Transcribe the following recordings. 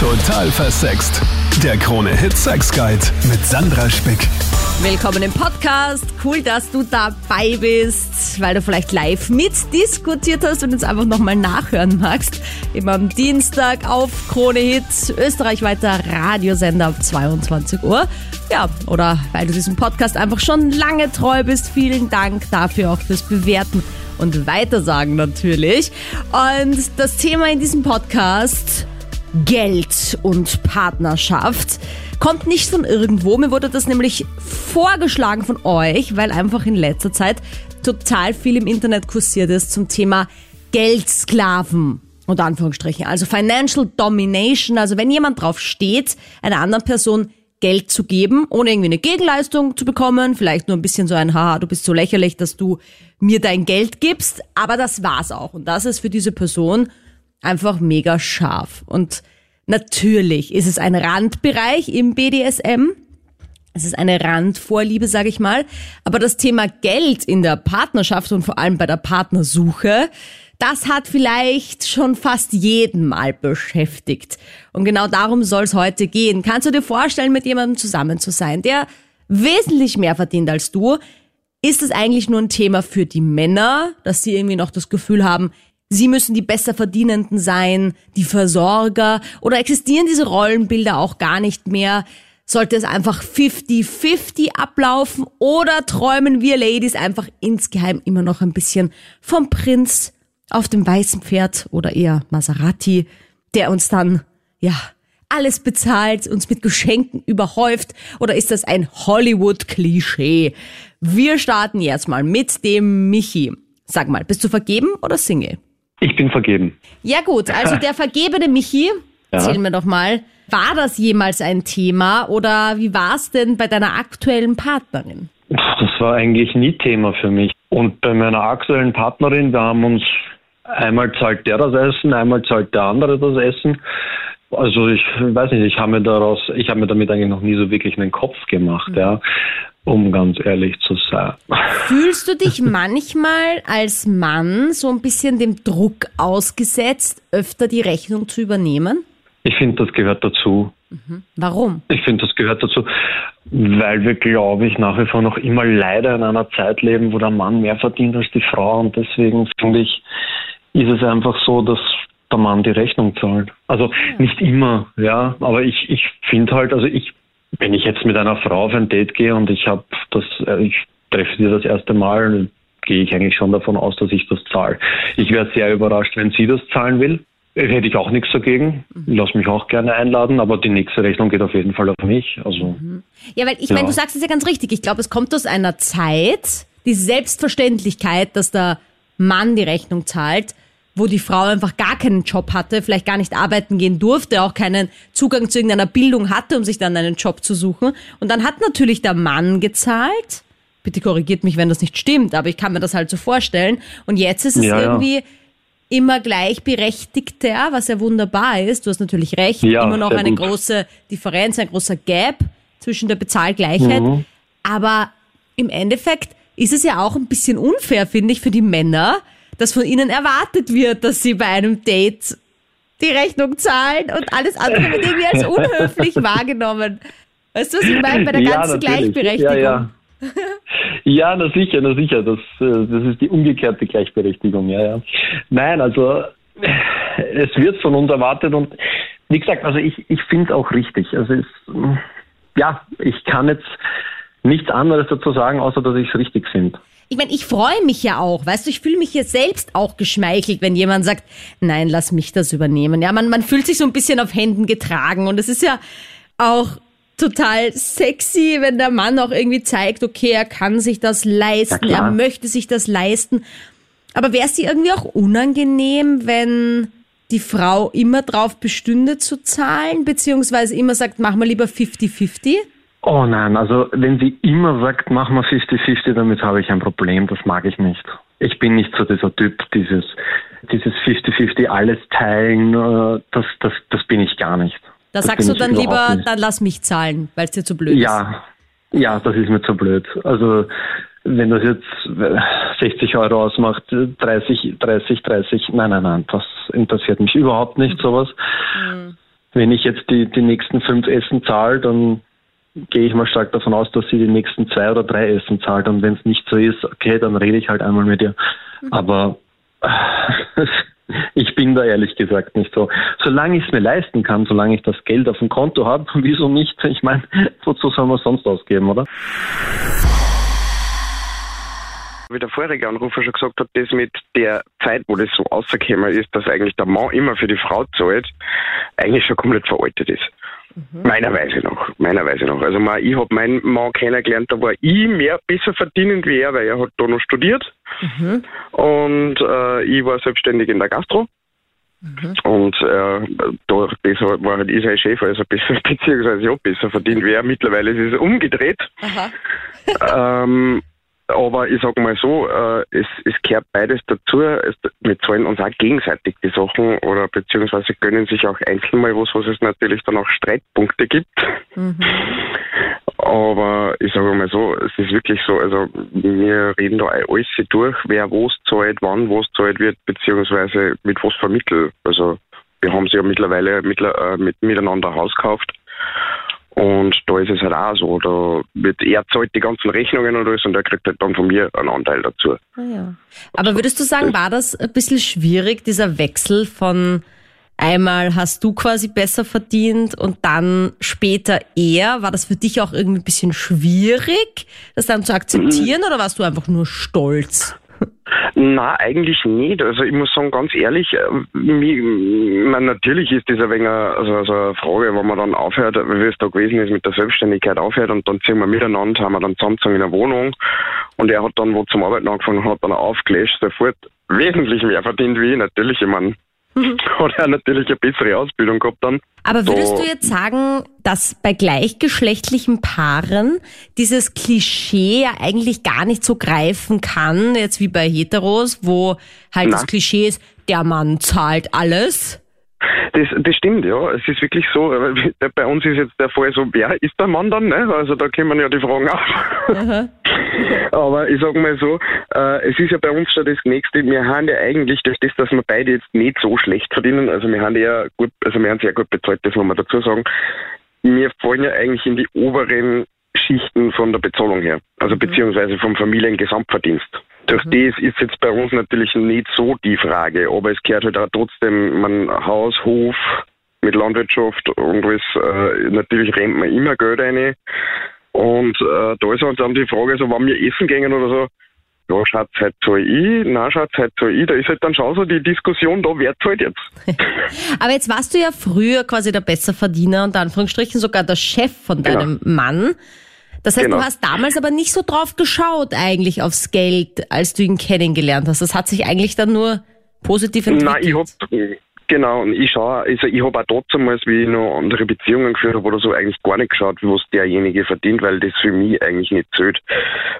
Total versext. Der Krone Hit Sex Guide mit Sandra Spick. Willkommen im Podcast. Cool, dass du dabei bist, weil du vielleicht live mitdiskutiert hast und jetzt einfach nochmal nachhören magst. Immer am Dienstag auf Krone Hit, österreichweiter Radiosender ab 22 Uhr. Ja, oder weil du diesem Podcast einfach schon lange treu bist. Vielen Dank dafür auch fürs Bewerten und Weitersagen natürlich. Und das Thema in diesem Podcast Geld und Partnerschaft. Kommt nicht von irgendwo. Mir wurde das nämlich vorgeschlagen von euch, weil einfach in letzter Zeit total viel im Internet kursiert ist zum Thema Geldsklaven. Unter Anführungsstrichen. Also Financial Domination. Also wenn jemand drauf steht, einer anderen Person Geld zu geben, ohne irgendwie eine Gegenleistung zu bekommen. Vielleicht nur ein bisschen so ein, haha, du bist so lächerlich, dass du mir dein Geld gibst. Aber das war's auch. Und das ist für diese Person einfach mega scharf. Und natürlich ist es ein Randbereich im BDSM. Es ist eine Randvorliebe, sage ich mal. Aber das Thema Geld in der Partnerschaft und vor allem bei der Partnersuche, das hat vielleicht schon fast jeden mal beschäftigt. Und genau darum soll es heute gehen. Kannst du dir vorstellen, mit jemandem zusammen zu sein, der wesentlich mehr verdient als du? Ist es eigentlich nur ein Thema für die Männer, dass sie irgendwie noch das Gefühl haben, Sie müssen die Besserverdienenden sein, die Versorger oder existieren diese Rollenbilder auch gar nicht mehr? Sollte es einfach 50-50 ablaufen oder träumen wir Ladies einfach insgeheim immer noch ein bisschen vom Prinz auf dem weißen Pferd oder eher Maserati, der uns dann, ja, alles bezahlt, uns mit Geschenken überhäuft oder ist das ein Hollywood-Klischee? Wir starten jetzt mal mit dem Michi. Sag mal, bist du vergeben oder Single? Ich bin vergeben. Ja gut, also der vergebene Michi, Ja. erzähl mir doch mal, war das jemals ein Thema oder wie war es denn bei deiner aktuellen Partnerin? Das war eigentlich nie Thema für mich. Und bei meiner aktuellen Partnerin, wir haben uns einmal zahlt der das Essen, einmal zahlt der andere das Essen. Also ich weiß nicht, ich habe mir daraus, ich habe mir damit eigentlich noch nie so wirklich einen Kopf gemacht, ja, um ganz ehrlich zu sein. Fühlst du dich manchmal als Mann so ein bisschen dem Druck ausgesetzt, öfter die Rechnung zu übernehmen? Ich finde, das gehört dazu. Warum? Ich finde, das gehört dazu, weil wir, glaube ich, nach wie vor noch immer leider in einer Zeit leben, wo der Mann mehr verdient als die Frau. Und deswegen finde ich, ist es einfach so, dass der Mann die Rechnung zahlt. Also nicht immer, ja, aber ich, ich finde halt, also ich, wenn ich jetzt mit einer Frau auf ein Date gehe und ich habe das, äh, ich treffe sie das erste Mal, gehe ich eigentlich schon davon aus, dass ich das zahle. Ich wäre sehr überrascht, wenn sie das zahlen will. Hätte ich auch nichts dagegen. Lass mich auch gerne einladen, aber die nächste Rechnung geht auf jeden Fall auf mich. Also Ja, weil ich Ja. meine, du sagst es ja ganz richtig. Ich glaube, es kommt aus einer Zeit, die Selbstverständlichkeit, dass der Mann die Rechnung zahlt, wo die Frau einfach gar keinen Job hatte, vielleicht gar nicht arbeiten gehen durfte, auch keinen Zugang zu irgendeiner Bildung hatte, um sich dann einen Job zu suchen. Und dann hat natürlich der Mann gezahlt. Bitte korrigiert mich, wenn das nicht stimmt, aber ich kann mir das halt so vorstellen. Und jetzt ist es Ja, ja. irgendwie immer gleichberechtigter, was ja wunderbar ist. Du hast natürlich recht, Ja, immer noch eine gut. große Differenz, ein großer Gap zwischen der Bezahlgleichheit. Mhm. Aber im Endeffekt ist es ja auch ein bisschen unfair, finde ich, für die Männer, dass von ihnen erwartet wird, dass sie bei einem Date die Rechnung zahlen und alles andere wird irgendwie als unhöflich wahrgenommen. Weißt du, was ich meine bei der Ja, ganzen natürlich. Gleichberechtigung? Ja, ja. ja, na sicher, na sicher. Das, äh, das ist die umgekehrte Gleichberechtigung, ja, ja. Nein, also äh, es wird von uns erwartet und wie gesagt, also ich, ich finde es auch richtig. Also es, ja, ich kann jetzt nichts anderes dazu sagen, außer dass ich es richtig finde. Ich meine, ich freue mich ja auch, weißt du, ich fühle mich hier selbst auch geschmeichelt, wenn jemand sagt, nein, lass mich das übernehmen. Ja, man, man fühlt sich so ein bisschen auf Händen getragen und es ist ja auch total sexy, wenn der Mann auch irgendwie zeigt, okay, er kann sich das leisten, Ja, er möchte sich das leisten. Aber wäre es dir irgendwie auch unangenehm, wenn die Frau immer drauf bestünde zu zahlen, beziehungsweise immer sagt, mach mal lieber 50-50? Oh nein, also wenn sie immer sagt, mach mal 50-50, damit habe ich ein Problem, das mag ich nicht. Ich bin nicht so dieser Typ, dieses dieses 50-50 alles teilen, äh, das, das, das bin ich gar nicht. Da Das sagst du dann lieber, nicht. dann lass mich zahlen, weil es dir zu blöd ist. Ja, ja, das ist mir zu blöd. Also wenn das jetzt äh, 60 Euro ausmacht, äh, 30, 30, 30, nein, nein, nein, das interessiert mich überhaupt nicht, sowas. wenn ich jetzt die, die nächsten fünf Essen zahle, dann gehe ich mal stark davon aus, dass sie die nächsten zwei oder drei Essen zahlt. Und wenn es nicht so ist, okay, dann rede ich halt einmal mit ihr. Mhm. Aber ich bin da ehrlich gesagt nicht so. Solange ich es mir leisten kann, solange ich das Geld auf dem Konto habe, wieso nicht? Ich meine, wozu soll man sonst ausgeben, oder? Wie der vorige Anrufer schon gesagt hat, das mit der Zeit, wo das so rausgekommen ist, dass eigentlich der Mann immer für die Frau zahlt, eigentlich schon komplett veraltet ist. Mhm. Meiner Weise nach, meiner Weise nach. Also mal, ich habe meinen Mann kennengelernt, da war ich mehr besser verdienend wie er, weil er hat da noch studiert. Mhm. Und äh, ich war selbstständig in der Gastro. Mhm. Und äh, da, das war halt sein Chef, also besser, beziehungsweise ja, besser verdient wie er. Mittlerweile ist es umgedreht. ähm, aber ich sage mal so, äh, es, es gehört beides dazu. Es, wir zahlen uns auch gegenseitig die Sachen oder beziehungsweise gönnen sich auch einzeln mal was, was es natürlich dann auch Streitpunkte gibt. Mhm. Aber ich sage mal so, es ist wirklich so, also wir reden da alles durch, wer was zahlt, wann was zahlt wird, beziehungsweise mit was vermittelt. Also wir haben sie ja mittlerweile mittler, äh, mit, miteinander Haus gekauft. Und da ist es halt auch so, da wird er zahlt die ganzen Rechnungen und alles und er kriegt halt dann von mir einen Anteil dazu. Ah ja. Aber würdest du sagen, war das ein bisschen schwierig, dieser Wechsel von einmal hast du quasi besser verdient und dann später er? War das für dich auch irgendwie ein bisschen schwierig, das dann zu akzeptieren mhm. oder warst du einfach nur stolz? Na, eigentlich nicht. Also ich muss sagen, ganz ehrlich, äh, mich, meine, natürlich ist das ein wenig also, also eine Frage, wenn man dann aufhört, wie es da gewesen ist, mit der Selbstständigkeit aufhört und dann ziehen wir miteinander, haben wir dann zusammengezogen in einer Wohnung und er hat dann, wo zum Arbeiten angefangen hat, dann aufgelöscht, sofort wesentlich mehr verdient wie ich. Natürlich, ich meine, hat er natürlich eine bessere Ausbildung gehabt dann. Aber würdest so. du jetzt sagen, dass bei gleichgeschlechtlichen Paaren dieses Klischee ja eigentlich gar nicht so greifen kann, jetzt wie bei Heteros, wo halt Nein. das Klischee ist, der Mann zahlt alles? Das, das stimmt, ja. Es ist wirklich so. Bei uns ist jetzt der Fall so, wer ist der Mann dann? Ne? Also da kommen ja die Fragen auf. Aber ich sage mal so, äh, es ist ja bei uns schon das Nächste. Wir haben ja eigentlich durch das, dass wir beide jetzt nicht so schlecht verdienen, also wir haben ja gut, also wir haben sehr gut bezahlt, das muss man dazu sagen. Wir fallen ja eigentlich in die oberen Schichten von der Bezahlung her, also mhm. beziehungsweise vom Familiengesamtverdienst. Durch mhm. das ist jetzt bei uns natürlich nicht so die Frage, aber es gehört halt auch trotzdem man Haus, Hof mit Landwirtschaft und alles, äh, natürlich rennt man immer Geld rein. Und äh, da ist halt dann die Frage, so, wenn wir essen gehen oder so, ja, Schatz, heute zahl ich, nein, Schatz, heute zahl ich. Da ist halt dann schon so die Diskussion da, wer zahlt jetzt? Aber jetzt warst du ja früher quasi der Besserverdiener und Anführungsstrichen sogar der Chef von genau. deinem genau. Mann. Das heißt, genau. du hast damals aber nicht so drauf geschaut eigentlich aufs Geld, als du ihn kennengelernt hast. Das hat sich eigentlich dann nur positiv entwickelt. Nein, ich hab, Genau, und ich schaue, also ich habe auch trotzdem, wie ich noch andere Beziehungen geführt habe oder so, eigentlich gar nicht geschaut, was derjenige verdient, weil das für mich eigentlich nicht zählt.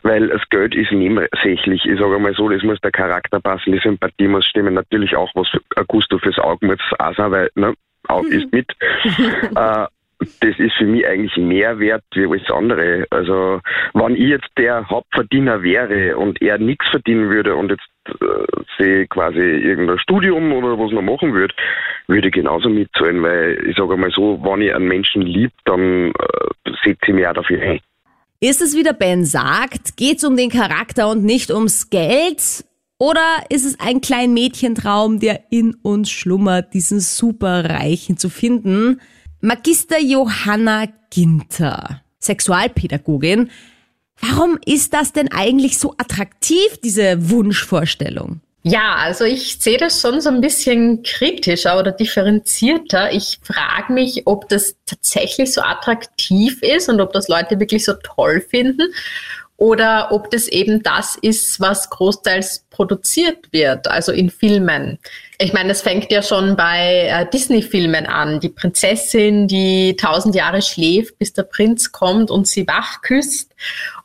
Weil das Geld ist nebensächlich. Ich sage mal so, das muss der Charakter passen, die Sympathie muss stimmen. Natürlich auch was für ein Gusto fürs Auge muss auch sein, weil, ne, Auge ist mit. äh, das ist für mich eigentlich mehr wert wie alles andere. Also, wenn ich jetzt der Hauptverdiener wäre und er nichts verdienen würde und jetzt äh, sie quasi irgendein Studium oder was noch machen würde, würde ich genauso mitzahlen, weil ich sage mal so, wenn ich einen Menschen lieb, dann äh, setze ich mich auch dafür ein. Ist es, wie der Ben sagt, geht es um den Charakter und nicht ums Geld? Oder ist es ein kleiner Mädchentraum, der in uns schlummert, diesen Superreichen zu finden? Magister Johanna Ginter, Sexualpädagogin. Warum ist das denn eigentlich so attraktiv, diese Wunschvorstellung? Ja, also ich sehe das schon so ein bisschen kritischer oder differenzierter. Ich frage mich, ob das tatsächlich so attraktiv ist und ob das Leute wirklich so toll finden oder ob das eben das ist, was großteils produziert wird, also in Filmen. Ich meine, das fängt ja schon bei äh, Disney-Filmen an. Die Prinzessin, die tausend Jahre schläft, bis der Prinz kommt und sie wach küsst.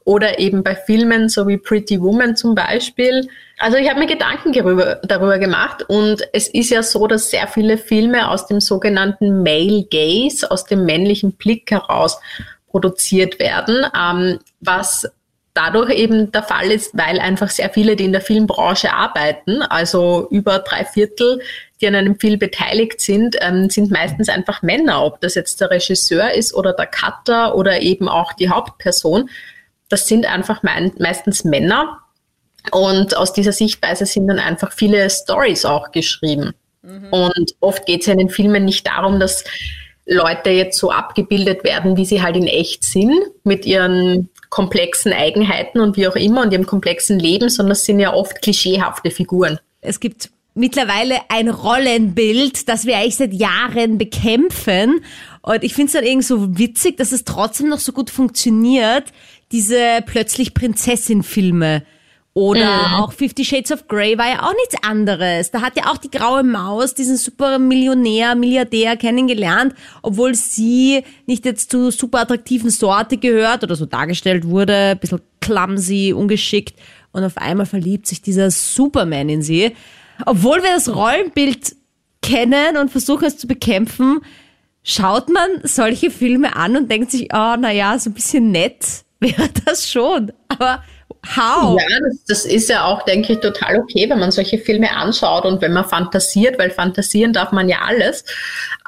Oder eben bei Filmen so wie Pretty Woman zum Beispiel. Also ich habe mir Gedanken darüber, darüber gemacht und es ist ja so, dass sehr viele Filme aus dem sogenannten Male Gaze, aus dem männlichen Blick heraus produziert werden, ähm, was dadurch eben der Fall ist, weil einfach sehr viele, die in der Filmbranche arbeiten, also über drei Viertel, die an einem Film beteiligt sind, ähm, sind meistens einfach Männer, ob das jetzt der Regisseur ist oder der Cutter oder eben auch die Hauptperson. Das sind einfach meistens Männer. Und aus dieser Sichtweise sind dann einfach viele Stories auch geschrieben. Mhm. Und oft geht es ja in den Filmen nicht darum, dass Leute jetzt so abgebildet werden, wie sie halt in echt sind, mit ihren komplexen Eigenheiten und wie auch immer und ihrem komplexen Leben, sondern es sind ja oft klischeehafte Figuren. Es gibt mittlerweile ein Rollenbild, das wir eigentlich seit Jahren bekämpfen. Und ich finde es dann irgendwie so witzig, dass es trotzdem noch so gut funktioniert, diese plötzlich Prinzessin-Filme. Oder mhm. auch Fifty Shades of Grey war ja auch nichts anderes. Da hat ja auch die graue Maus diesen super Millionär, Milliardär kennengelernt, obwohl sie nicht jetzt zu super attraktiven Sorte gehört oder so dargestellt wurde, ein bisschen clumsy, ungeschickt. Und auf einmal verliebt sich dieser Superman in sie. Obwohl wir das Rollenbild kennen und versuchen es zu bekämpfen, schaut man solche Filme an und denkt sich, oh, naja, so ein bisschen nett wäre das schon. Aber How? Ja, das, das, ist ja auch, denke ich, total okay, wenn man solche Filme anschaut und wenn man fantasiert, weil fantasieren darf man ja alles.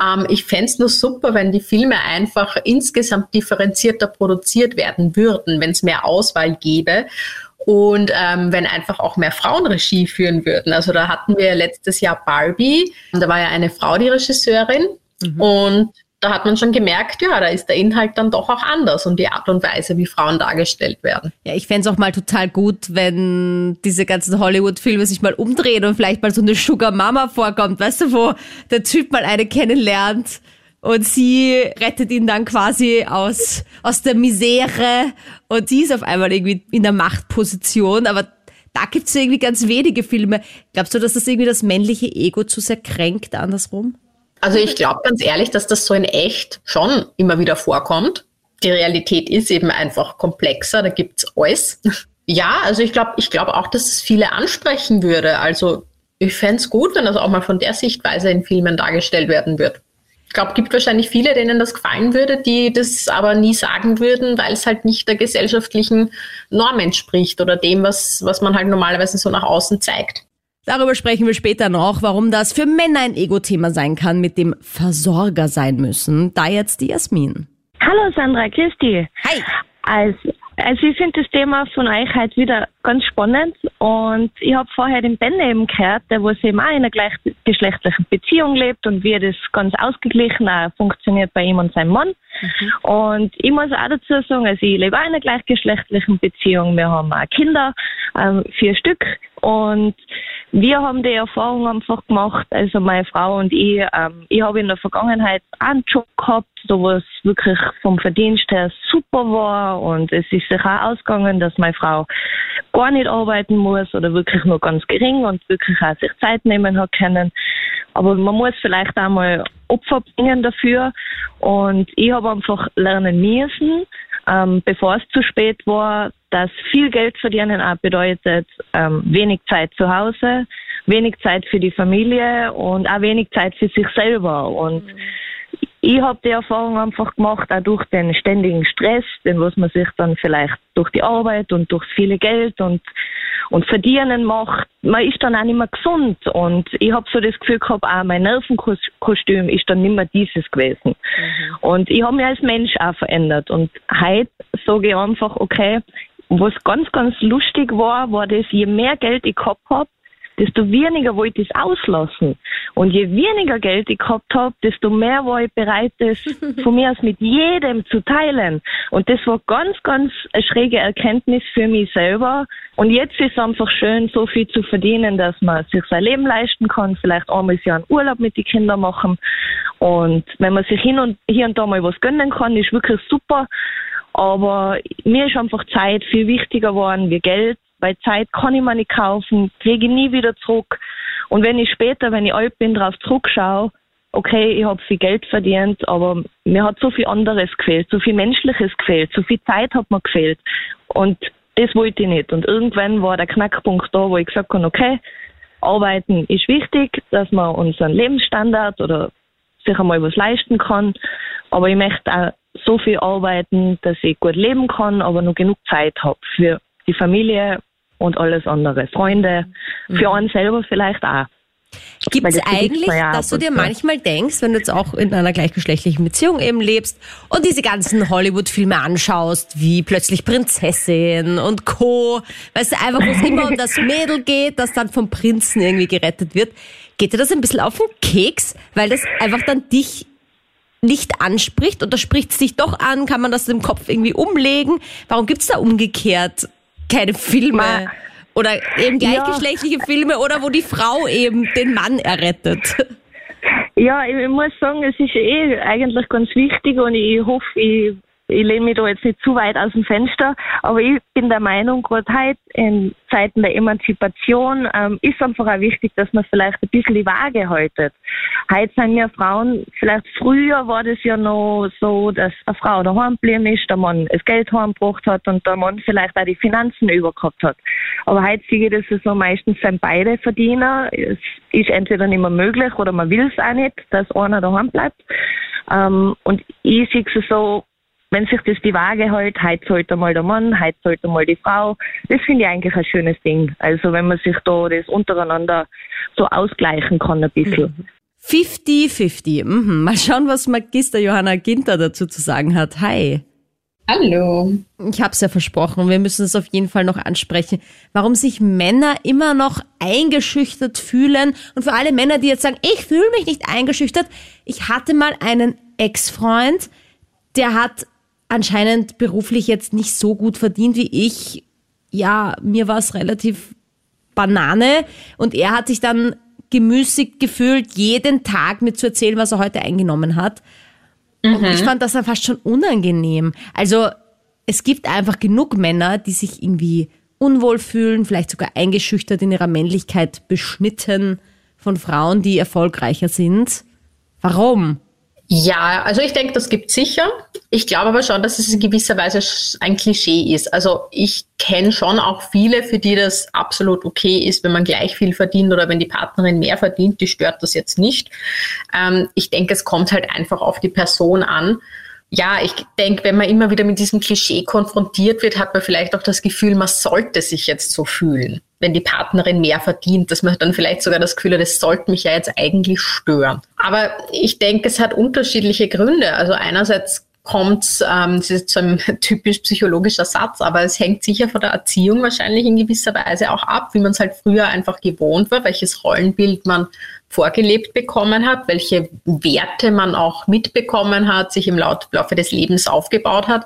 Ähm, ich fände es nur super, wenn die Filme einfach insgesamt differenzierter produziert werden würden, wenn es mehr Auswahl gäbe und ähm, wenn einfach auch mehr Frauen Regie führen würden. Also da hatten wir letztes Jahr Barbie, da war ja eine Frau die Regisseurin mhm. und da hat man schon gemerkt, ja, da ist der Inhalt dann doch auch anders und die Art und Weise, wie Frauen dargestellt werden. Ja, ich fände es auch mal total gut, wenn diese ganzen Hollywood-Filme sich mal umdrehen und vielleicht mal so eine Sugar Mama vorkommt, weißt du, wo der Typ mal eine kennenlernt und sie rettet ihn dann quasi aus, aus der Misere und sie ist auf einmal irgendwie in der Machtposition, aber da gibt es irgendwie ganz wenige Filme. Glaubst du, dass das irgendwie das männliche Ego zu sehr kränkt, andersrum? Also ich glaube ganz ehrlich, dass das so in echt schon immer wieder vorkommt. Die Realität ist eben einfach komplexer, da gibt's alles. Ja, also ich glaube ich glaube auch, dass es viele ansprechen würde. Also ich fände es gut, wenn das auch mal von der Sichtweise in Filmen dargestellt werden wird. Ich glaube, gibt wahrscheinlich viele, denen das gefallen würde, die das aber nie sagen würden, weil es halt nicht der gesellschaftlichen Norm entspricht oder dem, was, was man halt normalerweise so nach außen zeigt. Darüber sprechen wir später noch, warum das für Männer ein Ego-Thema sein kann, mit dem Versorger sein müssen. Da jetzt die Jasmin. Hallo Sandra, dich. Hi. Also, also ich finde das Thema von euch halt wieder ganz spannend und ich habe vorher den Ben eben gehört, der was eben auch in einer gleichgeschlechtlichen Beziehung lebt und wie das ganz ausgeglichen auch funktioniert bei ihm und seinem Mann. Mhm. Und ich muss auch dazu sagen, also ich lebe auch in einer gleichgeschlechtlichen Beziehung. Wir haben auch Kinder, ähm, vier Stück und wir haben die Erfahrung einfach gemacht, also meine Frau und ich, ähm, ich habe in der Vergangenheit einen Job gehabt, so was wirklich vom Verdienst her super war und es ist sich auch ausgegangen, dass meine Frau gar nicht arbeiten muss oder wirklich nur ganz gering und wirklich auch sich Zeit nehmen hat können. Aber man muss vielleicht auch mal Opfer bringen dafür und ich habe einfach lernen müssen, ähm, bevor es zu spät war, dass viel Geld verdienen auch bedeutet ähm, wenig Zeit zu Hause, wenig Zeit für die Familie und auch wenig Zeit für sich selber. Und mhm ich habe die Erfahrung einfach gemacht, auch durch den ständigen Stress, den was man sich dann vielleicht durch die Arbeit und durch viele Geld und, und Verdienen macht. Man ist dann auch nicht mehr gesund und ich habe so das Gefühl gehabt, auch mein Nervenkostüm ist dann nicht mehr dieses gewesen. Mhm. Und ich habe mich als Mensch auch verändert und heute sage ich einfach, okay, was ganz, ganz lustig war, war das, je mehr Geld ich gehabt habe, desto weniger wollte ich es auslassen. Und je weniger Geld ich gehabt habe, desto mehr war ich bereit, das von mir aus mit jedem zu teilen. Und das war ganz, ganz eine schräge Erkenntnis für mich selber. Und jetzt ist es einfach schön, so viel zu verdienen, dass man sich sein Leben leisten kann, vielleicht einmal im Jahr einen Urlaub mit den Kindern machen. Und wenn man sich hin und, hier und da mal was gönnen kann, ist wirklich super. Aber mir ist einfach Zeit viel wichtiger geworden wie Geld weil Zeit kann ich mir nicht kaufen, kriege ich nie wieder zurück. Und wenn ich später, wenn ich alt bin, darauf zurückschaue, okay, ich habe viel Geld verdient, aber mir hat so viel anderes gefehlt, so viel Menschliches gefehlt, so viel Zeit hat mir gefehlt. Und das wollte ich nicht. Und irgendwann war der Knackpunkt da, wo ich gesagt habe, okay, arbeiten ist wichtig, dass man unseren Lebensstandard oder sich einmal was leisten kann. Aber ich möchte auch so viel arbeiten, dass ich gut leben kann, aber noch genug Zeit habe für die Familie und alles andere. Freunde, für Mhm. einen selber vielleicht auch. Gibt es eigentlich, dass du dir manchmal denkst, wenn du jetzt auch in einer gleichgeschlechtlichen Beziehung eben lebst und diese ganzen Hollywood-Filme anschaust, wie plötzlich Prinzessin und Co., weißt du, einfach, wo es immer um das Mädel geht, das dann vom Prinzen irgendwie gerettet wird, geht dir das ein bisschen auf den Keks, weil das einfach dann dich nicht anspricht oder spricht es dich doch an? Kann man das im Kopf irgendwie umlegen? Warum gibt es da umgekehrt keine Filme? Ma- Oder eben Ja. gleichgeschlechtliche Filme oder wo die Frau eben den Mann errettet. Ja, ich, ich muss sagen, es ist eh eigentlich ganz wichtig und ich hoffe, ich, ich lehne mich da jetzt nicht zu weit aus dem Fenster, aber ich bin der Meinung, gerade heute in Zeiten der Emanzipation ähm, ist einfach auch wichtig, dass man vielleicht ein bisschen die Waage haltet. Heute sind ja Frauen, vielleicht früher war das ja noch so, dass eine Frau daheim geblieben ist, der Mann das Geld heimgebracht hat und der Mann vielleicht auch die Finanzen übergehabt hat. Aber heute sehe ich das ja so, meistens sind beide Verdiener. Es ist entweder nicht mehr möglich oder man will es auch nicht, dass einer daheim bleibt. Ähm, und ich sehe es so, wenn sich das die Waage hält, heute sollte mal der Mann, heute sollte mal die Frau. Das finde ich eigentlich ein schönes Ding. Also wenn man sich da das untereinander so ausgleichen kann ein bisschen. 50-50. Mhm. Mal schauen, was Magister Johanna Ginter dazu zu sagen hat. Hi. Hallo. Ich habe es ja versprochen, wir müssen es auf jeden Fall noch ansprechen, warum sich Männer immer noch eingeschüchtert fühlen. Und für alle Männer, die jetzt sagen, ich fühle mich nicht eingeschüchtert, ich hatte mal einen Ex-Freund, der hat anscheinend beruflich jetzt nicht so gut verdient wie ich. Ja, mir war es relativ Banane und er hat sich dann gemüßigt gefühlt, jeden Tag mir zu erzählen, was er heute eingenommen hat. Und ich fand das dann fast schon unangenehm. Also es gibt einfach genug Männer, die sich irgendwie unwohl fühlen, vielleicht sogar eingeschüchtert in ihrer Männlichkeit, beschnitten von Frauen, die erfolgreicher sind. Warum? Ja, also ich denke, das gibt sicher. Ich glaube aber schon, dass es in gewisser Weise ein Klischee ist. Also ich kenne schon auch viele, für die das absolut okay ist, wenn man gleich viel verdient oder wenn die Partnerin mehr verdient, die stört das jetzt nicht. Ähm, ich denke, es kommt halt einfach auf die Person an. Ja, ich denke, wenn man immer wieder mit diesem Klischee konfrontiert wird, hat man vielleicht auch das Gefühl, man sollte sich jetzt so fühlen, wenn die Partnerin mehr verdient, dass man dann vielleicht sogar das Gefühl hat, das sollte mich ja jetzt eigentlich stören. Aber ich denke, es hat unterschiedliche Gründe. Also einerseits kommt, ähm, das ist so ein typisch psychologischer Satz, aber es hängt sicher von der Erziehung wahrscheinlich in gewisser Weise auch ab, wie man es halt früher einfach gewohnt war, welches Rollenbild man vorgelebt bekommen hat, welche Werte man auch mitbekommen hat, sich im Laufe des Lebens aufgebaut hat.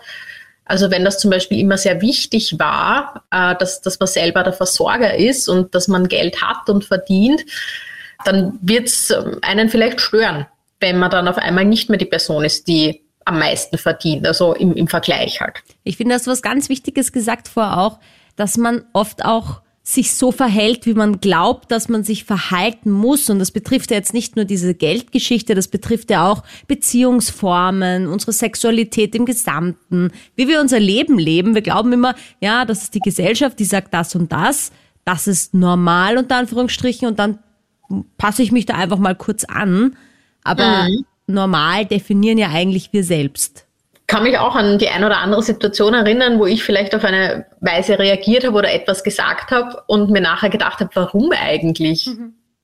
Also wenn das zum Beispiel immer sehr wichtig war, äh, dass, dass man selber der Versorger ist und dass man Geld hat und verdient, dann wird es einen vielleicht stören, wenn man dann auf einmal nicht mehr die Person ist, die am meisten verdient, also im, im Vergleich halt. Ich finde, das was ganz Wichtiges gesagt vor auch, dass man oft auch sich so verhält, wie man glaubt, dass man sich verhalten muss. Und das betrifft ja jetzt nicht nur diese Geldgeschichte, das betrifft ja auch Beziehungsformen, unsere Sexualität im Gesamten, wie wir unser Leben leben. Wir glauben immer, ja, das ist die Gesellschaft, die sagt das und das. Das ist normal unter Anführungsstrichen und dann passe ich mich da einfach mal kurz an. Aber normal definieren ja eigentlich wir selbst. Kann mich auch an die ein oder andere Situation erinnern, wo ich vielleicht auf eine Weise reagiert habe oder etwas gesagt habe und mir nachher gedacht habe, warum eigentlich?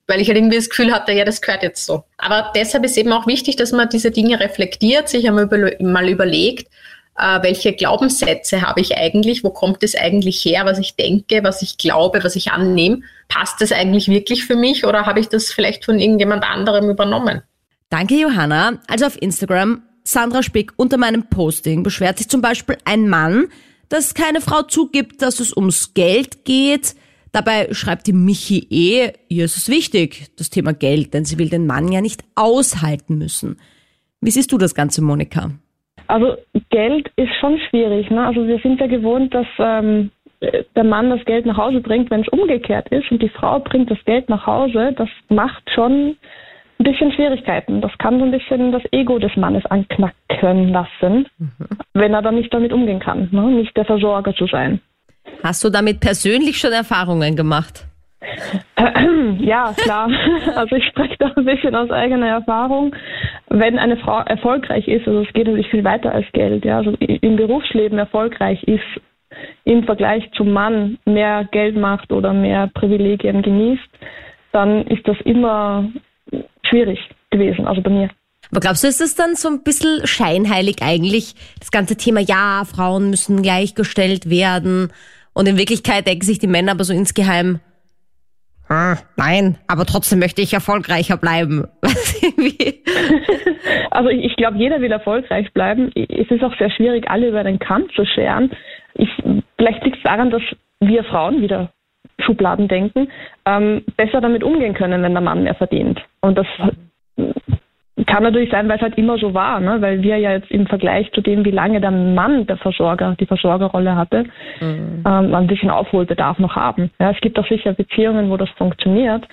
Weil ich halt irgendwie das Gefühl hatte, ja, das gehört jetzt so. Aber deshalb ist eben auch wichtig, dass man diese Dinge reflektiert, sich einmal über, mal überlegt, äh, welche Glaubenssätze habe ich eigentlich, wo kommt es eigentlich her, was ich denke, was ich glaube, was ich annehme. Passt das eigentlich wirklich für mich oder habe ich das vielleicht von irgendjemand anderem übernommen? Danke, Johanna. Also auf Instagram, Sandra Spick, unter meinem Posting beschwert sich zum Beispiel ein Mann, dass keine Frau zugibt, dass es ums Geld geht. Dabei schreibt die Michi eh, ihr ist es wichtig, das Thema Geld, denn sie will den Mann ja nicht aushalten müssen. Wie siehst du das Ganze, Monika? Also Geld ist schon schwierig. Ne? Also wir sind ja gewohnt, dass ähm, der Mann das Geld nach Hause bringt, wenn es umgekehrt ist und die Frau bringt das Geld nach Hause. Das macht schon ein bisschen Schwierigkeiten. Das kann so ein bisschen das Ego des Mannes anknacken lassen, wenn er dann nicht damit umgehen kann, ne? nicht der Versorger zu sein. Hast du damit persönlich schon Erfahrungen gemacht? Ja, klar. Also ich spreche da ein bisschen aus eigener Erfahrung. Wenn eine Frau erfolgreich ist, also es geht natürlich viel weiter als Geld, ja, also im Berufsleben erfolgreich ist, im Vergleich zum Mann mehr Geld macht oder mehr Privilegien genießt, dann ist das immer schwierig gewesen, also bei mir. Aber glaubst du, ist das dann so ein bisschen scheinheilig eigentlich, das ganze Thema, ja, Frauen müssen gleichgestellt werden und in Wirklichkeit denken sich die Männer aber so insgeheim, hm, nein, aber trotzdem möchte ich erfolgreicher bleiben. also ich, ich glaube, jeder will erfolgreich bleiben. Es ist auch sehr schwierig, alle über den Kamm zu scheren. Ich, vielleicht liegt es daran, dass wir Frauen wieder Schubladen denken, ähm, besser damit umgehen können, wenn der Mann mehr verdient. Und das kann natürlich sein, weil es halt immer so war, ne? weil wir ja jetzt im Vergleich zu dem, wie lange der Mann der Versorger, die Versorgerrolle hatte, mhm. ähm, ein bisschen Aufholbedarf noch haben. Ja, es gibt auch sicher Beziehungen, wo das funktioniert.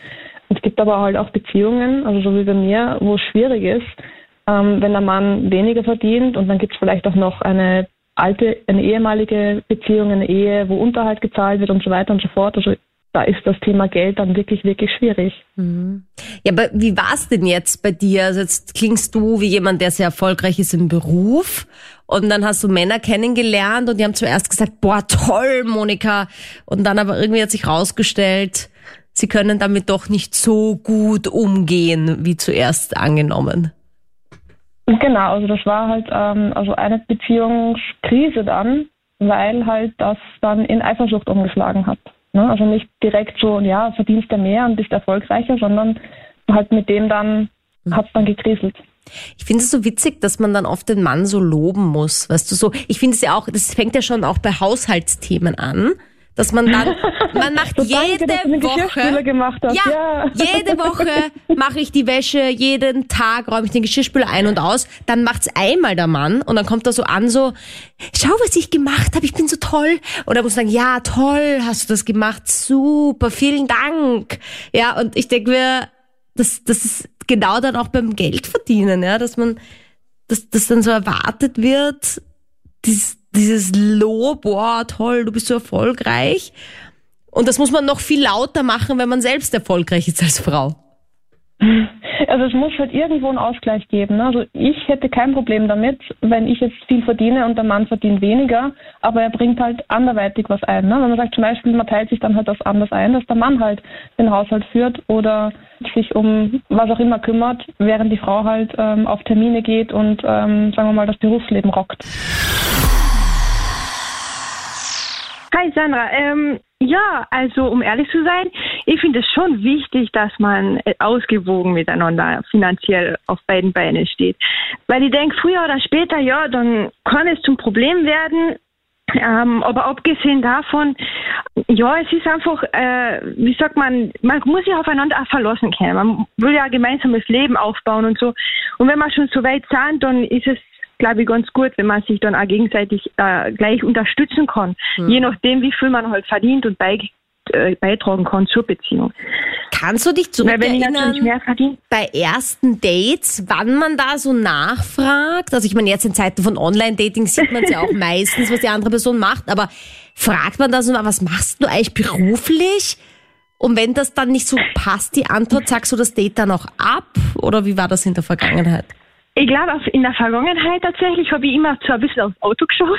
Es gibt aber halt auch Beziehungen, also so wie bei mir, wo es schwierig ist, ähm, wenn der Mann weniger verdient und dann gibt es vielleicht auch noch eine alte, eine ehemalige Beziehung, eine Ehe, wo Unterhalt gezahlt wird und so weiter und so fort. Also da ist das Thema Geld dann wirklich, wirklich schwierig. Mhm. Ja, aber wie war es denn jetzt bei dir? Also jetzt klingst du wie jemand, der sehr erfolgreich ist im Beruf und dann hast du Männer kennengelernt und die haben zuerst gesagt, boah, toll, Monika. Und dann aber irgendwie hat sich rausgestellt, sie können damit doch nicht so gut umgehen, wie zuerst angenommen. Genau, also das war halt ähm, also eine Beziehungskrise dann, weil halt das dann in Eifersucht umgeschlagen hat. Ne? Also nicht direkt so, ja, verdienst du mehr und bist erfolgreicher, sondern halt mit dem dann mhm. hat es dann gekriselt. Ich finde es so witzig, dass man dann oft den Mann so loben muss, weißt du so. Ich finde es ja auch, das fängt ja schon auch bei Haushaltsthemen an dass man dann, man macht so jede danke, Woche. Ja, ja, jede Woche mache ich die Wäsche, jeden Tag räume ich den Geschirrspüler ein und aus. Dann macht's einmal der Mann und dann kommt er so an, so, schau, was ich gemacht habe, ich bin so toll. Und er muss sagen, ja, toll, hast du das gemacht, super, vielen Dank. Ja, und ich denke mir, das, das ist genau dann auch beim Geldverdienen, ja, dass man, dass das dann so erwartet wird, dieses, dieses Lob, boah, toll, du bist so erfolgreich. Und das muss man noch viel lauter machen, wenn man selbst erfolgreich ist als Frau. Also es muss halt irgendwo einen Ausgleich geben. Ne? Also ich hätte kein Problem damit, wenn ich jetzt viel verdiene und der Mann verdient weniger, aber er bringt halt anderweitig was ein. Ne? Wenn man sagt zum Beispiel, man teilt sich dann halt das anders ein, dass der Mann halt den Haushalt führt oder sich um was auch immer kümmert, während die Frau halt ähm, auf Termine geht und ähm, sagen wir mal das Berufsleben rockt. Hi Sandra, ähm, ja, also um ehrlich zu sein, ich finde es schon wichtig, dass man äh, ausgewogen miteinander finanziell auf beiden Beinen steht. Weil ich denke, früher oder später, ja, dann kann es zum Problem werden. Ähm, aber abgesehen davon, ja, es ist einfach, äh, wie sagt man, man muss sich aufeinander auch verlassen können. Man will ja ein gemeinsames Leben aufbauen und so. Und wenn man schon so weit sind, dann ist es glaube ich, ganz gut, wenn man sich dann auch gegenseitig äh, gleich unterstützen kann. Mhm. Je nachdem, wie viel man halt verdient und bei, äh, beitragen kann zur Beziehung. Kannst du dich zurückerinnern bei ersten Dates, wann man da so nachfragt? Also ich meine, jetzt in Zeiten von Online-Dating sieht man es ja auch meistens, was die andere Person macht, aber fragt man da so, was machst du eigentlich beruflich? Und wenn das dann nicht so passt, die Antwort, sagst du das Date dann auch ab? Oder wie war das in der Vergangenheit? Ich glaube, in der Vergangenheit tatsächlich habe ich immer so ein bisschen aufs Auto geschaut.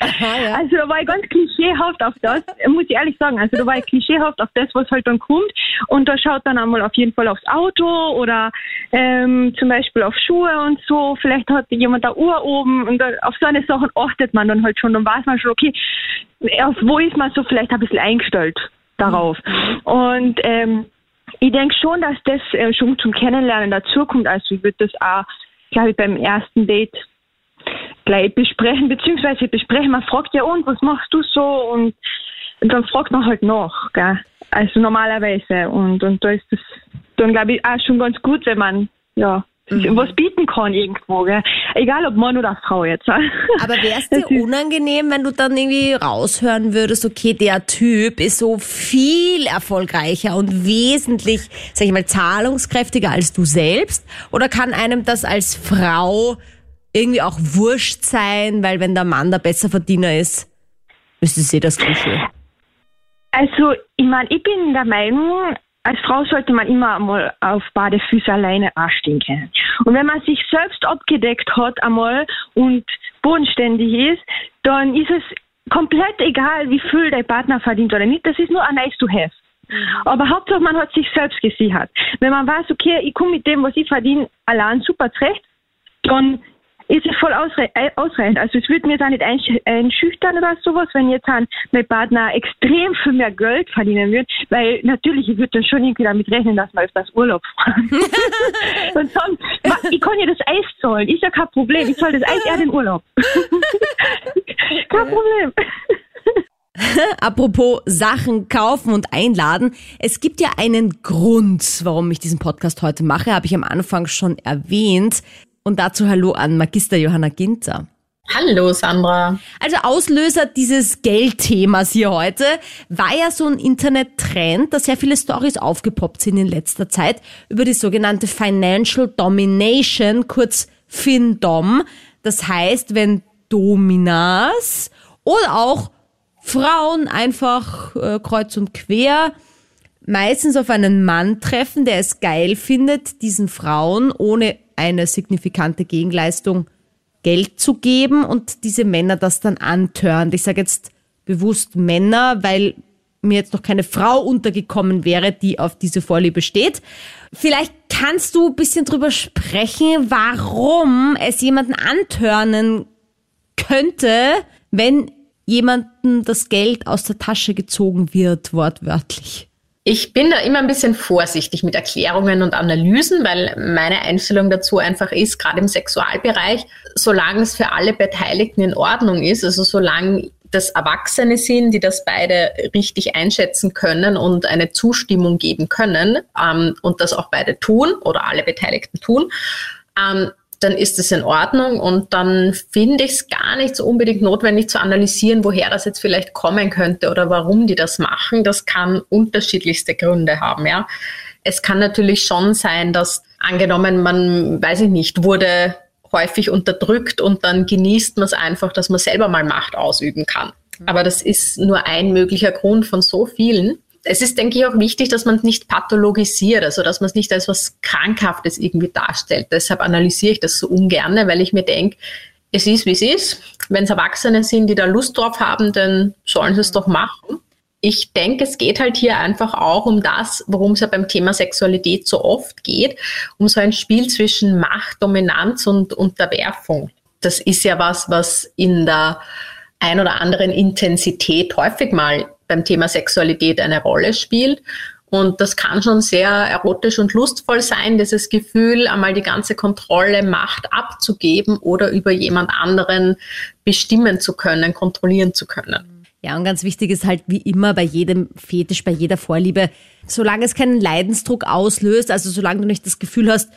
Aha, ja. Also da war ich ganz klischeehaft auf das, muss ich ehrlich sagen. Also da war ich klischeehaft auf das, was halt dann kommt. Und da schaut dann einmal auf jeden Fall aufs Auto oder ähm, zum Beispiel auf Schuhe und so. Vielleicht hat jemand da Uhr oben und da, auf so eine Sachen achtet man dann halt schon. Dann weiß man schon, okay, auf wo ist man so vielleicht ein bisschen eingestellt darauf. Mhm. Und ähm, ich denke schon, dass das äh, schon zum Kennenlernen dazukommt. Also ich würde das auch, glaube ich, beim ersten Date gleich besprechen, beziehungsweise besprechen. Man fragt ja, und was machst du so? Und, und dann fragt man halt nach, gell? Also normalerweise. Und, und da ist das dann, glaube ich, auch schon ganz gut, wenn man, ja, mhm. was bieten kann irgendwo, gell? egal ob Mann oder Frau jetzt. Aber wäre es dir unangenehm, wenn du dann irgendwie raushören würdest, okay, der Typ ist so viel erfolgreicher und wesentlich, sag ich mal, zahlungskräftiger als du selbst? Oder kann einem das als Frau irgendwie auch wurscht sein, weil wenn der Mann der Besserverdiener ist, müsste sie das Klischee? Also, ich meine, ich bin der Meinung, als Frau sollte man immer einmal auf Badefüße alleine anstehen können. Und wenn man sich selbst abgedeckt hat einmal und bodenständig ist, dann ist es komplett egal, wie viel der Partner verdient oder nicht. Das ist nur ein nice to have. Mhm. Aber Hauptsache, man hat sich selbst gesichert. Wenn man weiß, okay, ich komme mit dem, was ich verdiene, allein super zurecht, dann ist es voll ausre äh, ausreichend. Also es würde mir da nicht einschüchtern oder sowas, wenn jetzt ein, mein Partner extrem viel mehr Geld verdienen würde, weil natürlich, ich würde dann schon irgendwie damit rechnen, dass man öfters Urlaub fahren. Und sagen, ich kann ja das Eis zahlen, ist ja kein Problem, ich zahle das Eis, eher den Urlaub. kein Problem. Apropos Sachen kaufen und einladen. Es gibt ja einen Grund, warum ich diesen Podcast heute mache, habe ich am Anfang schon erwähnt. Und dazu Hallo an Magister Johanna Ginter. Hallo Sandra. Also Auslöser dieses Geldthemas hier heute war ja so ein Internet-Trend, dass sehr viele Stories aufgepoppt sind in letzter Zeit über die sogenannte Financial Domination, kurz FinDom. Das heißt, wenn Dominas oder auch Frauen einfach äh, kreuz und quer meistens auf einen Mann treffen, der es geil findet, diesen Frauen ohne eine signifikante Gegenleistung Geld zu geben und diese Männer das dann antörnt. Ich sage jetzt bewusst Männer, weil mir jetzt noch keine Frau untergekommen wäre, die auf diese Vorliebe steht. Vielleicht kannst du ein bisschen drüber sprechen, warum es jemanden antörnen könnte, wenn jemandem das Geld aus der Tasche gezogen wird, wortwörtlich. Ich bin da immer ein bisschen vorsichtig mit Erklärungen und Analysen, weil meine Einstellung dazu einfach ist, gerade im Sexualbereich, solange es für alle Beteiligten in Ordnung ist, also solange das Erwachsene sind, die das beide richtig einschätzen können und eine Zustimmung geben können ähm, und das auch beide tun oder alle Beteiligten tun, ähm, dann ist es in Ordnung und dann finde ich es gar nicht so unbedingt notwendig zu analysieren, woher das jetzt vielleicht kommen könnte oder warum die das machen. Das kann unterschiedlichste Gründe haben, ja. Es kann natürlich schon sein, dass angenommen, man, weiß ich nicht, wurde häufig unterdrückt und dann genießt man es einfach, dass man selber mal Macht ausüben kann. Aber das ist nur ein möglicher Grund von so vielen es ist, denke ich, auch wichtig, dass man es nicht pathologisiert, also dass man es nicht als was Krankhaftes irgendwie darstellt. Deshalb analysiere ich das so ungern, weil ich mir denke, es ist, wie es ist. Wenn es Erwachsene sind, die da Lust drauf haben, dann sollen sie es doch machen. Ich denke, es geht halt hier einfach auch um das, worum es ja beim Thema Sexualität so oft geht, um so ein Spiel zwischen Macht, Dominanz und Unterwerfung. Das ist ja was, was in der ein oder anderen Intensität häufig mal beim Thema Sexualität eine Rolle spielt. Und das kann schon sehr erotisch und lustvoll sein, dieses Gefühl, einmal die ganze Kontrolle, Macht abzugeben oder über jemand anderen bestimmen zu können, kontrollieren zu können. Ja, und ganz wichtig ist halt wie immer bei jedem Fetisch, bei jeder Vorliebe, solange es keinen Leidensdruck auslöst, also solange du nicht das Gefühl hast,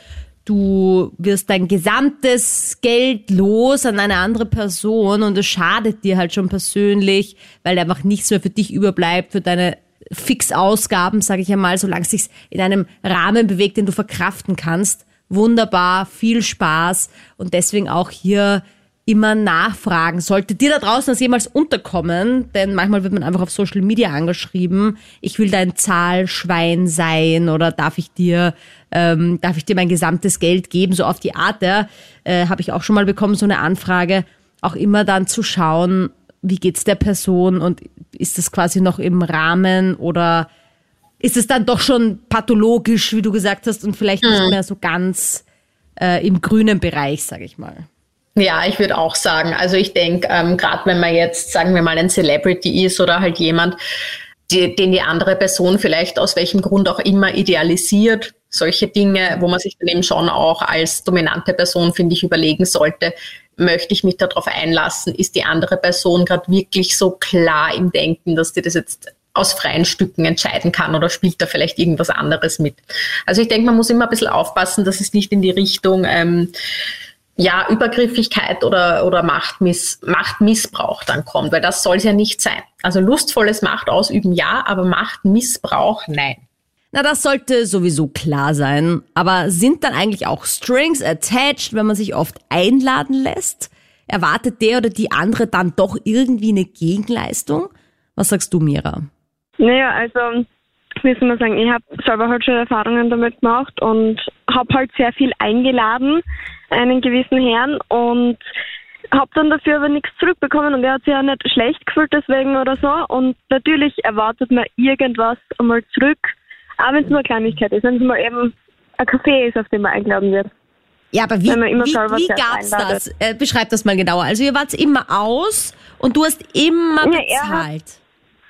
du wirst dein gesamtes Geld los an eine andere Person und es schadet dir halt schon persönlich, weil einfach nichts mehr für dich überbleibt, für deine Fixausgaben, sage ich einmal, solange es sich in einem Rahmen bewegt, den du verkraften kannst. Wunderbar, viel Spaß und deswegen auch hier immer nachfragen. Sollte dir da draußen das jemals unterkommen, denn manchmal wird man einfach auf Social Media angeschrieben, ich will dein Zahlschwein sein oder darf ich dir, ähm, darf ich dir mein gesamtes Geld geben, so auf die Art, ja, äh, habe ich auch schon mal bekommen, so eine Anfrage, auch immer dann zu schauen, wie geht's der Person und ist das quasi noch im Rahmen oder ist es dann doch schon pathologisch, wie du gesagt hast, und vielleicht nicht mhm. mehr so ganz äh, im grünen Bereich, sage ich mal. Ja, ich würde auch sagen, also ich denke, ähm, gerade wenn man jetzt, sagen wir mal, ein Celebrity ist oder halt jemand, die, den die andere Person vielleicht aus welchem Grund auch immer idealisiert, solche Dinge, wo man sich dann eben schon auch als dominante Person, finde ich, überlegen sollte, möchte ich mich darauf einlassen, ist die andere Person gerade wirklich so klar im Denken, dass die das jetzt aus freien Stücken entscheiden kann oder spielt da vielleicht irgendwas anderes mit. Also ich denke, man muss immer ein bisschen aufpassen, dass es nicht in die Richtung ähm, ja, Übergriffigkeit oder, oder Machtmiss, Machtmissbrauch dann kommt, weil das soll es ja nicht sein. Also lustvolles Macht ausüben ja, aber Machtmissbrauch nein. Na, das sollte sowieso klar sein. Aber sind dann eigentlich auch Strings attached, wenn man sich oft einladen lässt? Erwartet der oder die andere dann doch irgendwie eine Gegenleistung? Was sagst du, Mira? Naja, also soll man sagen, ich habe selber halt schon Erfahrungen damit gemacht und habe halt sehr viel eingeladen, einen gewissen Herrn und habe dann dafür aber nichts zurückbekommen und er hat sich ja nicht schlecht gefühlt deswegen oder so und natürlich erwartet man irgendwas einmal zurück, auch wenn es nur eine Kleinigkeit ist, wenn es mal eben ein Kaffee ist, auf den man eingeladen wird. Ja, aber wie, wie, wie gab's das? Äh, beschreib das mal genauer. Also ihr wart immer aus und du hast immer ja, bezahlt.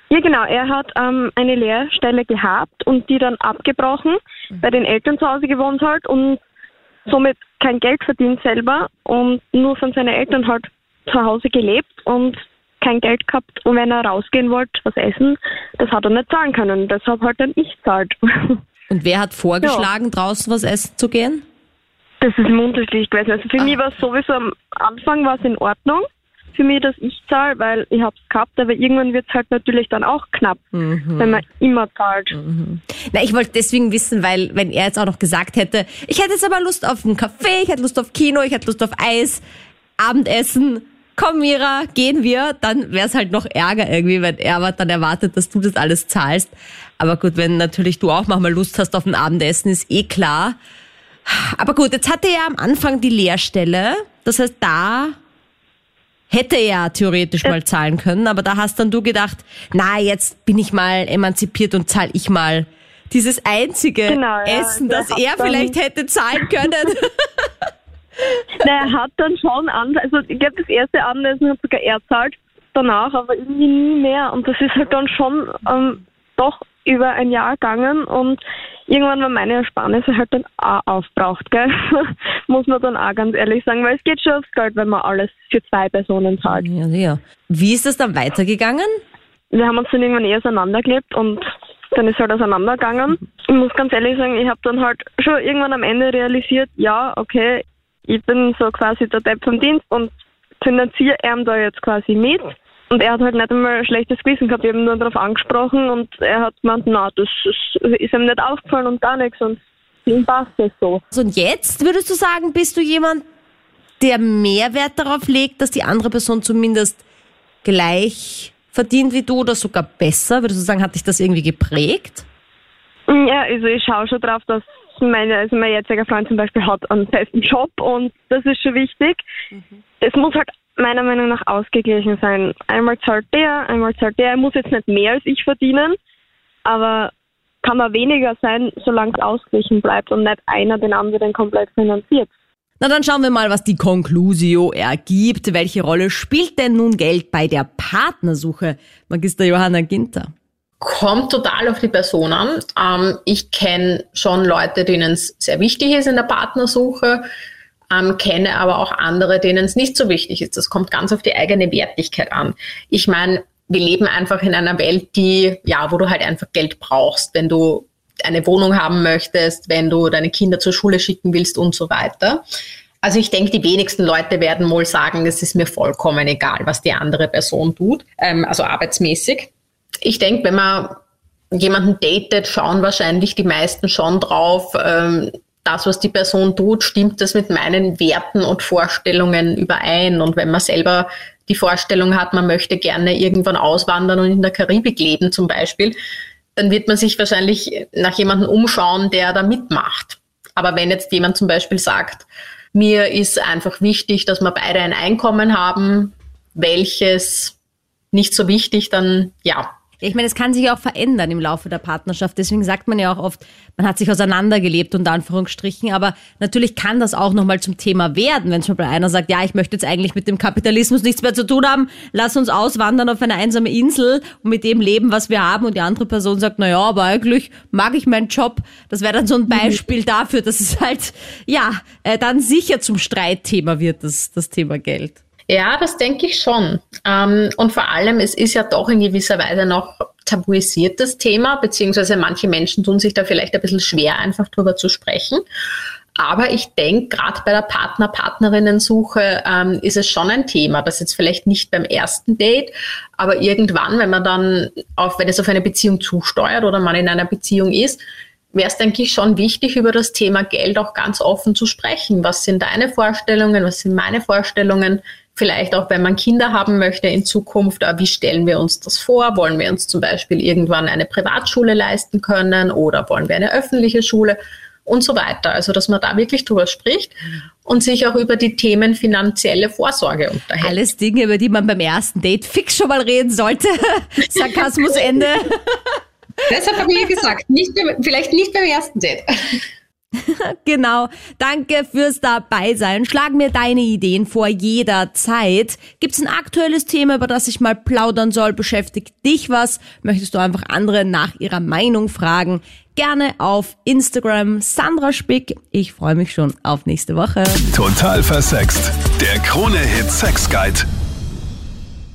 Ja, genau. Er hat ähm, eine Lehrstelle gehabt und die dann abgebrochen, mhm. bei den Eltern zu Hause gewohnt halt und somit kein Geld verdient selber und nur von seinen Eltern halt zu Hause gelebt und kein Geld gehabt. Und wenn er rausgehen wollte, was essen, das hat er nicht zahlen können. Deshalb halt dann ich zahlt. Und wer hat vorgeschlagen, ja. draußen was essen zu gehen? Das ist immer unterschiedlich gewesen. Also für Ach. mich war es sowieso am Anfang war es in Ordnung für mich, dass ich zahle, weil ich habe es gehabt, aber irgendwann wird es halt natürlich dann auch knapp, mhm. wenn man immer zahlt. Mhm. Na, ich wollte deswegen wissen, weil wenn er jetzt auch noch gesagt hätte, ich hätte jetzt aber Lust auf einen Kaffee, ich hätte Lust auf Kino, ich hätte Lust auf Eis, Abendessen, komm Mira, gehen wir, dann wäre es halt noch Ärger irgendwie, wenn er aber dann erwartet, dass du das alles zahlst. Aber gut, wenn natürlich du auch manchmal Lust hast auf ein Abendessen, ist eh klar. Aber gut, jetzt hatte er am Anfang die Lehrstelle. Das heißt, da hätte er theoretisch mal zahlen können, aber da hast dann du gedacht, na, jetzt bin ich mal emanzipiert und zahle ich mal dieses einzige genau, ja, Essen, das er vielleicht hätte zahlen können. na, er hat dann schon an, also ich glaube, das erste Abendessen hat sogar er zahlt, danach aber irgendwie nie mehr und das ist halt dann schon ähm, doch über ein Jahr gegangen und irgendwann war meine Ersparnisse halt dann auch aufbraucht, gell? Muss man dann auch ganz ehrlich sagen, weil es geht schon aufs Geld, wenn man alles für zwei Personen zahlt. Ja, ja. Wie ist das dann weitergegangen? Wir haben uns dann irgendwann eher auseinandergelebt und dann ist halt auseinandergegangen. Ich muss ganz ehrlich sagen, ich habe dann halt schon irgendwann am Ende realisiert, ja, okay, ich bin so quasi der Depp vom Dienst und finanziere ihm da jetzt quasi mit. Und er hat halt nicht einmal ein schlechtes Gewissen gehabt, ich habe ihn nur darauf angesprochen und er hat gemeint, na, das ist ihm nicht aufgefallen und gar nichts und ihm passt es so. Und jetzt würdest du sagen, bist du jemand, der mehr Wert darauf legt, dass die andere Person zumindest gleich verdient wie du oder sogar besser? Würdest du sagen, hat dich das irgendwie geprägt? Ja, also ich schaue schon drauf, dass meine, also mein jetziger Freund zum Beispiel hat einen festen Job und das ist schon wichtig. Mhm. Es muss halt meiner Meinung nach ausgeglichen sein. Einmal zahlt der, einmal zahlt der. Er muss jetzt nicht mehr als ich verdienen, aber kann man weniger sein, solange es ausgeglichen bleibt und nicht einer den anderen komplett finanziert. Na dann schauen wir mal, was die Conclusio ergibt. Welche Rolle spielt denn nun Geld bei der Partnersuche? Magister Johanna Ginter. Kommt total auf die Person an. Ähm, ich kenne schon Leute, denen es sehr wichtig ist in der Partnersuche ähm, kenne aber auch andere, denen es nicht so wichtig ist. Das kommt ganz auf die eigene Wertigkeit an. Ich meine, wir leben einfach in einer Welt, die, ja, wo du halt einfach Geld brauchst, wenn du eine Wohnung haben möchtest, wenn du deine Kinder zur Schule schicken willst und so weiter. Also ich denke, die wenigsten Leute werden wohl sagen, es ist mir vollkommen egal, was die andere Person tut, ähm, also arbeitsmäßig. Ich denke, wenn man jemanden datet, schauen wahrscheinlich die meisten schon drauf, ähm, das, was die Person tut, stimmt das mit meinen Werten und Vorstellungen überein. Und wenn man selber die Vorstellung hat, man möchte gerne irgendwann auswandern und in der Karibik leben zum Beispiel, dann wird man sich wahrscheinlich nach jemandem umschauen, der da mitmacht. Aber wenn jetzt jemand zum Beispiel sagt, mir ist einfach wichtig, dass wir beide ein Einkommen haben, welches nicht so wichtig, dann ja, ich meine, es kann sich auch verändern im Laufe der Partnerschaft. Deswegen sagt man ja auch oft, man hat sich auseinandergelebt, unter Anführungsstrichen. Aber natürlich kann das auch nochmal zum Thema werden, wenn zum Beispiel einer sagt, ja, ich möchte jetzt eigentlich mit dem Kapitalismus nichts mehr zu tun haben, lass uns auswandern auf eine einsame Insel und mit dem leben, was wir haben. Und die andere Person sagt, na ja, aber eigentlich mag ich meinen Job. Das wäre dann so ein mhm. Beispiel dafür, dass es halt, ja, äh, dann sicher zum Streitthema wird, das, das Thema Geld. Ja, das denke ich schon. Ähm, und vor allem, es ist ja doch in gewisser Weise noch tabuisiert, das Thema, beziehungsweise manche Menschen tun sich da vielleicht ein bisschen schwer, einfach drüber zu sprechen. Aber ich denke, gerade bei der Partner-Partnerinnen-Suche ähm, ist es schon ein Thema, das jetzt vielleicht nicht beim ersten Date, aber irgendwann, wenn man dann auf, wenn es auf eine Beziehung zusteuert oder man in einer Beziehung ist, wäre es, denke ich, schon wichtig, über das Thema Geld auch ganz offen zu sprechen. Was sind deine Vorstellungen? Was sind meine Vorstellungen? Vielleicht auch, wenn man Kinder haben möchte in Zukunft, äh, wie stellen wir uns das vor? Wollen wir uns zum Beispiel irgendwann eine Privatschule leisten können oder wollen wir eine öffentliche Schule? Und so weiter. Also, dass man da wirklich drüber spricht und sich auch über die Themen finanzielle Vorsorge unterhält. Alles Dinge, über die man beim ersten Date fix schon mal reden sollte. Sarkasmus Ende. Deshalb habe ich gesagt, nicht, vielleicht nicht beim ersten Date. genau. Danke fürs Dabeisein. Schlag mir deine Ideen vor jederzeit. Gibt es ein aktuelles Thema, über das ich mal plaudern soll? Beschäftigt dich was? Möchtest du einfach andere nach ihrer Meinung fragen? Gerne auf Instagram Sandra Spick. Ich freue mich schon auf nächste Woche. Total versext. Der Krone-Hit Sex Guide.